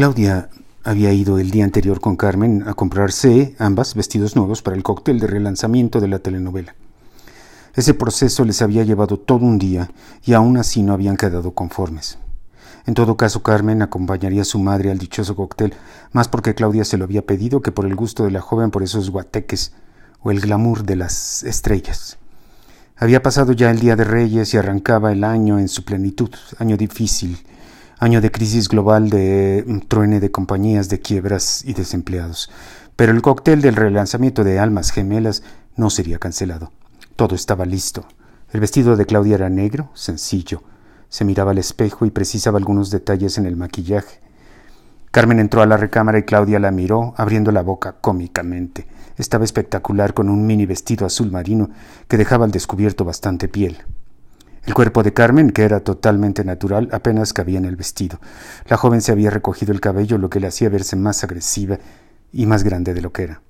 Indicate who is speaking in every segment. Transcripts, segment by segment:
Speaker 1: Claudia había ido el día anterior con Carmen a comprarse ambas vestidos nuevos para el cóctel de relanzamiento de la telenovela. Ese proceso les había llevado todo un día y aún así no habían quedado conformes. En todo caso, Carmen acompañaría a su madre al dichoso cóctel, más porque Claudia se lo había pedido que por el gusto de la joven por esos guateques o el glamour de las estrellas. Había pasado ya el Día de Reyes y arrancaba el año en su plenitud, año difícil, año de crisis global, de mm, truene de compañías, de quiebras y desempleados. Pero el cóctel del relanzamiento de Almas Gemelas no sería cancelado. Todo estaba listo. El vestido de Claudia era negro, sencillo. Se miraba al espejo y precisaba algunos detalles en el maquillaje. Carmen entró a la recámara y Claudia la miró, abriendo la boca cómicamente. Estaba espectacular con un mini vestido azul marino que dejaba al descubierto bastante piel. El cuerpo de Carmen, que era totalmente natural, apenas cabía en el vestido. La joven se había recogido el cabello, lo que le hacía verse más agresiva y más grande de lo que era.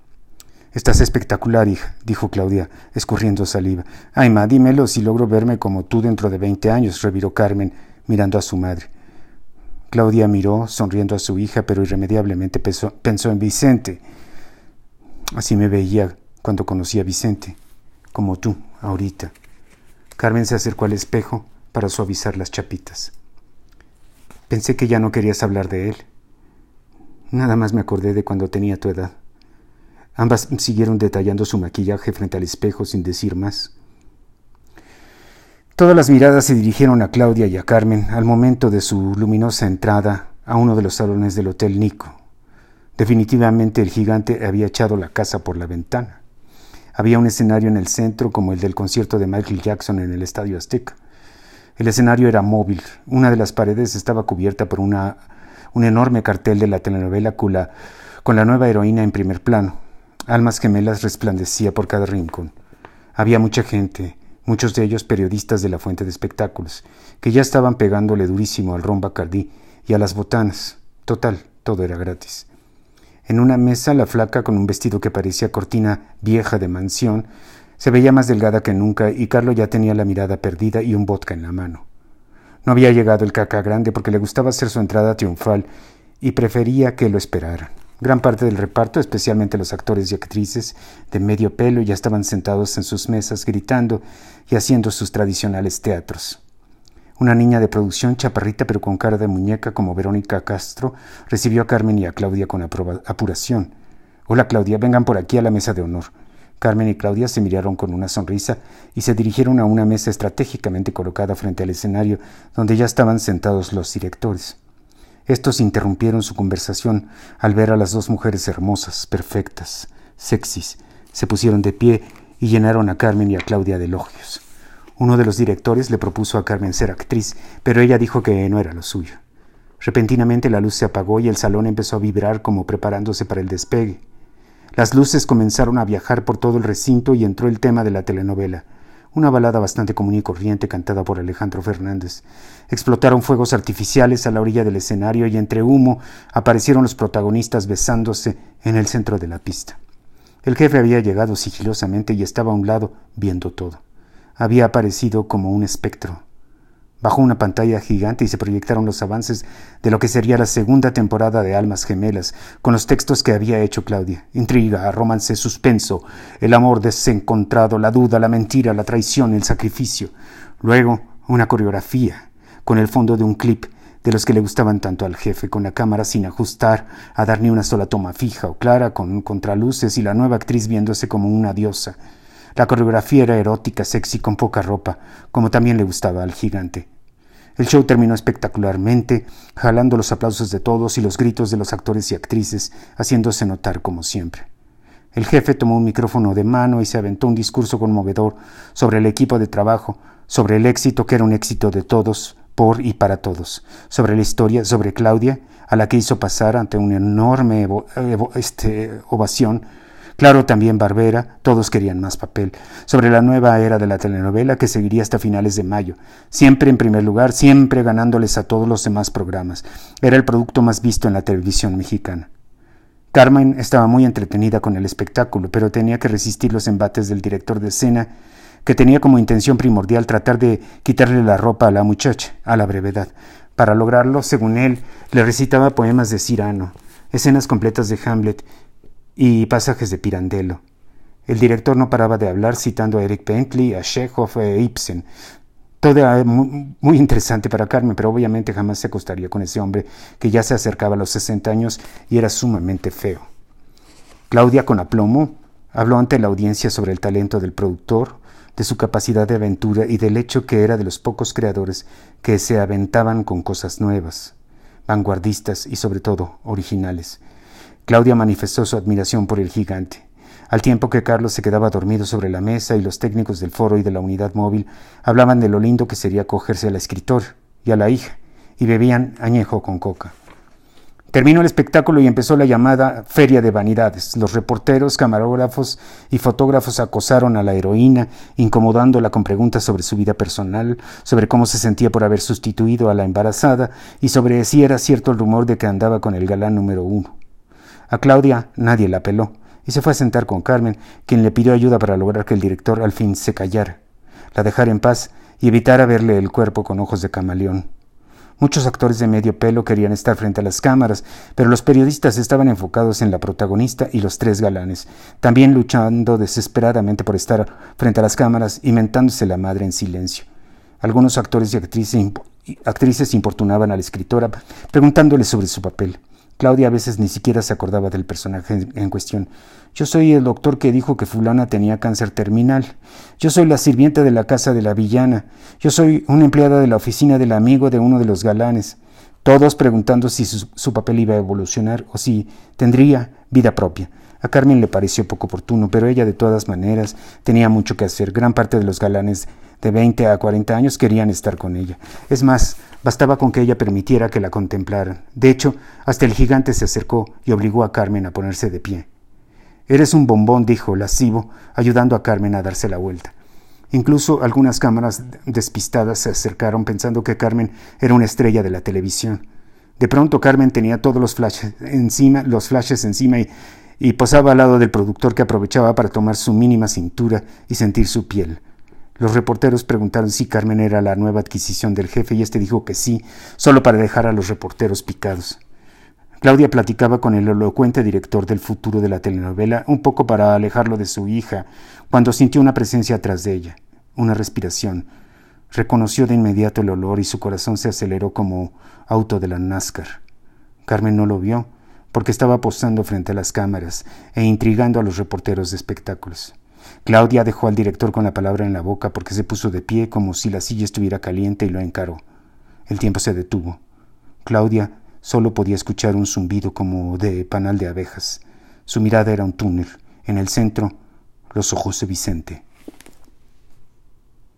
Speaker 1: Estás espectacular, hija, dijo Claudia, escurriendo saliva. Ay, ma, dímelo si logro verme como tú dentro de veinte años, reviró Carmen, mirando a su madre. Claudia miró, sonriendo a su hija, pero irremediablemente pensó en Vicente. Así me veía cuando conocí a Vicente, como tú, ahorita. Carmen se acercó al espejo para suavizar las chapitas. Pensé que ya no querías hablar de él. Nada más me acordé de cuando tenía tu edad. Ambas siguieron detallando su maquillaje frente al espejo sin decir más. Todas las miradas se dirigieron a Claudia y a Carmen al momento de su luminosa entrada a uno de los salones del Hotel Nico. Definitivamente el gigante había echado la casa por la ventana. Había un escenario en el centro como el del concierto de Michael Jackson en el Estadio Azteca. El escenario era móvil. Una de las paredes estaba cubierta por una, un enorme cartel de la telenovela Kula, con la nueva heroína en primer plano. Almas gemelas resplandecía por cada rincón. Había mucha gente, muchos de ellos periodistas de la fuente de espectáculos, que ya estaban pegándole durísimo al ron Bacardí y a las botanas. Total, todo era gratis. En una mesa, la flaca, con un vestido que parecía cortina vieja de mansión, se veía más delgada que nunca y Carlo ya tenía la mirada perdida y un vodka en la mano. No había llegado el caca grande porque le gustaba hacer su entrada triunfal y prefería que lo esperaran. Gran parte del reparto, especialmente los actores y actrices de medio pelo, ya estaban sentados en sus mesas gritando y haciendo sus tradicionales teatros. Una niña de producción, chaparrita pero con cara de muñeca como Verónica Castro, recibió a Carmen y a Claudia con apuración. Hola Claudia, vengan por aquí a la mesa de honor. Carmen y Claudia se miraron con una sonrisa y se dirigieron a una mesa estratégicamente colocada frente al escenario donde ya estaban sentados los directores. Estos interrumpieron su conversación al ver a las dos mujeres hermosas, perfectas, sexys. Se pusieron de pie y llenaron a Carmen y a Claudia de elogios. Uno de los directores le propuso a Carmen ser actriz, pero ella dijo que no era lo suyo. Repentinamente la luz se apagó y el salón empezó a vibrar como preparándose para el despegue. Las luces comenzaron a viajar por todo el recinto y entró el tema de la telenovela, una balada bastante común y corriente cantada por Alejandro Fernández. Explotaron fuegos artificiales a la orilla del escenario y entre humo aparecieron los protagonistas besándose en el centro de la pista. El jefe había llegado sigilosamente y estaba a un lado viendo todo había aparecido como un espectro. Bajó una pantalla gigante y se proyectaron los avances de lo que sería la segunda temporada de Almas Gemelas, con los textos que había hecho Claudia. Intriga, romance, suspenso, el amor desencontrado, la duda, la mentira, la traición, el sacrificio. Luego, una coreografía, con el fondo de un clip de los que le gustaban tanto al jefe, con la cámara sin ajustar, a dar ni una sola toma fija o clara, con contraluces y la nueva actriz viéndose como una diosa. La coreografía era erótica, sexy, con poca ropa, como también le gustaba al gigante. El show terminó espectacularmente, jalando los aplausos de todos y los gritos de los actores y actrices, haciéndose notar como siempre. El jefe tomó un micrófono de mano y se aventó un discurso conmovedor sobre el equipo de trabajo, sobre el éxito que era un éxito de todos, por y para todos, sobre la historia, sobre Claudia, a la que hizo pasar ante una enorme este, ovación Claro, también Barbera, todos querían más papel, sobre la nueva era de la telenovela que seguiría hasta finales de mayo, siempre en primer lugar, siempre ganándoles a todos los demás programas. Era el producto más visto en la televisión mexicana. Carmen estaba muy entretenida con el espectáculo, pero tenía que resistir los embates del director de escena, que tenía como intención primordial tratar de quitarle la ropa a la muchacha, a la brevedad. Para lograrlo, según él, le recitaba poemas de Cyrano, escenas completas de Hamlet y pasajes de Pirandello. El director no paraba de hablar citando a Eric Bentley, a Chekhov e Ibsen. Todo era muy, muy, interesante para Carmen, pero obviamente jamás se acostaría con ese hombre que ya se acercaba a los 60 años y era sumamente feo. Claudia, con aplomo, habló ante la audiencia sobre el talento del productor, de su capacidad de aventura y del hecho que era de los pocos creadores que se aventaban con cosas nuevas, vanguardistas y sobre todo originales. Claudia manifestó su admiración por el gigante. Al tiempo que Carlos se quedaba dormido sobre la mesa y los técnicos del foro y de la unidad móvil hablaban de lo lindo que sería cogerse al escritor y a la hija, y bebían añejo con coca. Terminó el espectáculo y empezó la llamada Feria de Vanidades. Los reporteros, camarógrafos y fotógrafos acosaron a la heroína, incomodándola con preguntas sobre su vida personal, sobre cómo se sentía por haber sustituido a la embarazada y sobre si era cierto el rumor de que andaba con el galán número uno. A Claudia nadie la peló y se fue a sentar con Carmen, quien le pidió ayuda para lograr que el director al fin se callara, la dejara en paz y evitara verle el cuerpo con ojos de camaleón. Muchos actores de medio pelo querían estar frente a las cámaras, pero los periodistas estaban enfocados en la protagonista y los tres galanes, también luchando desesperadamente por estar frente a las cámaras y mentándose la madre en silencio. Algunos actores y actrices, actrices importunaban a la escritora preguntándole sobre su papel. Claudia a veces ni siquiera se acordaba del personaje en cuestión. Yo soy el doctor que dijo que fulana tenía cáncer terminal. Yo soy la sirvienta de la casa de la villana. Yo soy una empleada de la oficina del amigo de uno de los galanes. Todos preguntando si su, su papel iba a evolucionar o si tendría vida propia. A Carmen le pareció poco oportuno, pero ella de todas maneras tenía mucho que hacer. Gran parte de los galanes de 20 a 40 años querían estar con ella. Es más, bastaba con que ella permitiera que la contemplaran. De hecho, hasta el gigante se acercó y obligó a Carmen a ponerse de pie. Eres un bombón, dijo lascivo, ayudando a Carmen a darse la vuelta. Incluso algunas cámaras despistadas se acercaron pensando que Carmen era una estrella de la televisión. De pronto Carmen tenía todos los flashes encima, los flashes encima y, y posaba al lado del productor que aprovechaba para tomar su mínima cintura y sentir su piel. Los reporteros preguntaron si Carmen era la nueva adquisición del jefe y este dijo que sí, solo para dejar a los reporteros picados. Claudia platicaba con el elocuente director del futuro de la telenovela, un poco para alejarlo de su hija, cuando sintió una presencia atrás de ella, una respiración. Reconoció de inmediato el olor y su corazón se aceleró como auto de la NASCAR. Carmen no lo vio, porque estaba posando frente a las cámaras e intrigando a los reporteros de espectáculos. Claudia dejó al director con la palabra en la boca porque se puso de pie como si la silla estuviera caliente y lo encaró. El tiempo se detuvo. Claudia solo podía escuchar un zumbido como de panal de abejas. Su mirada era un túnel. En el centro, los ojos de Vicente.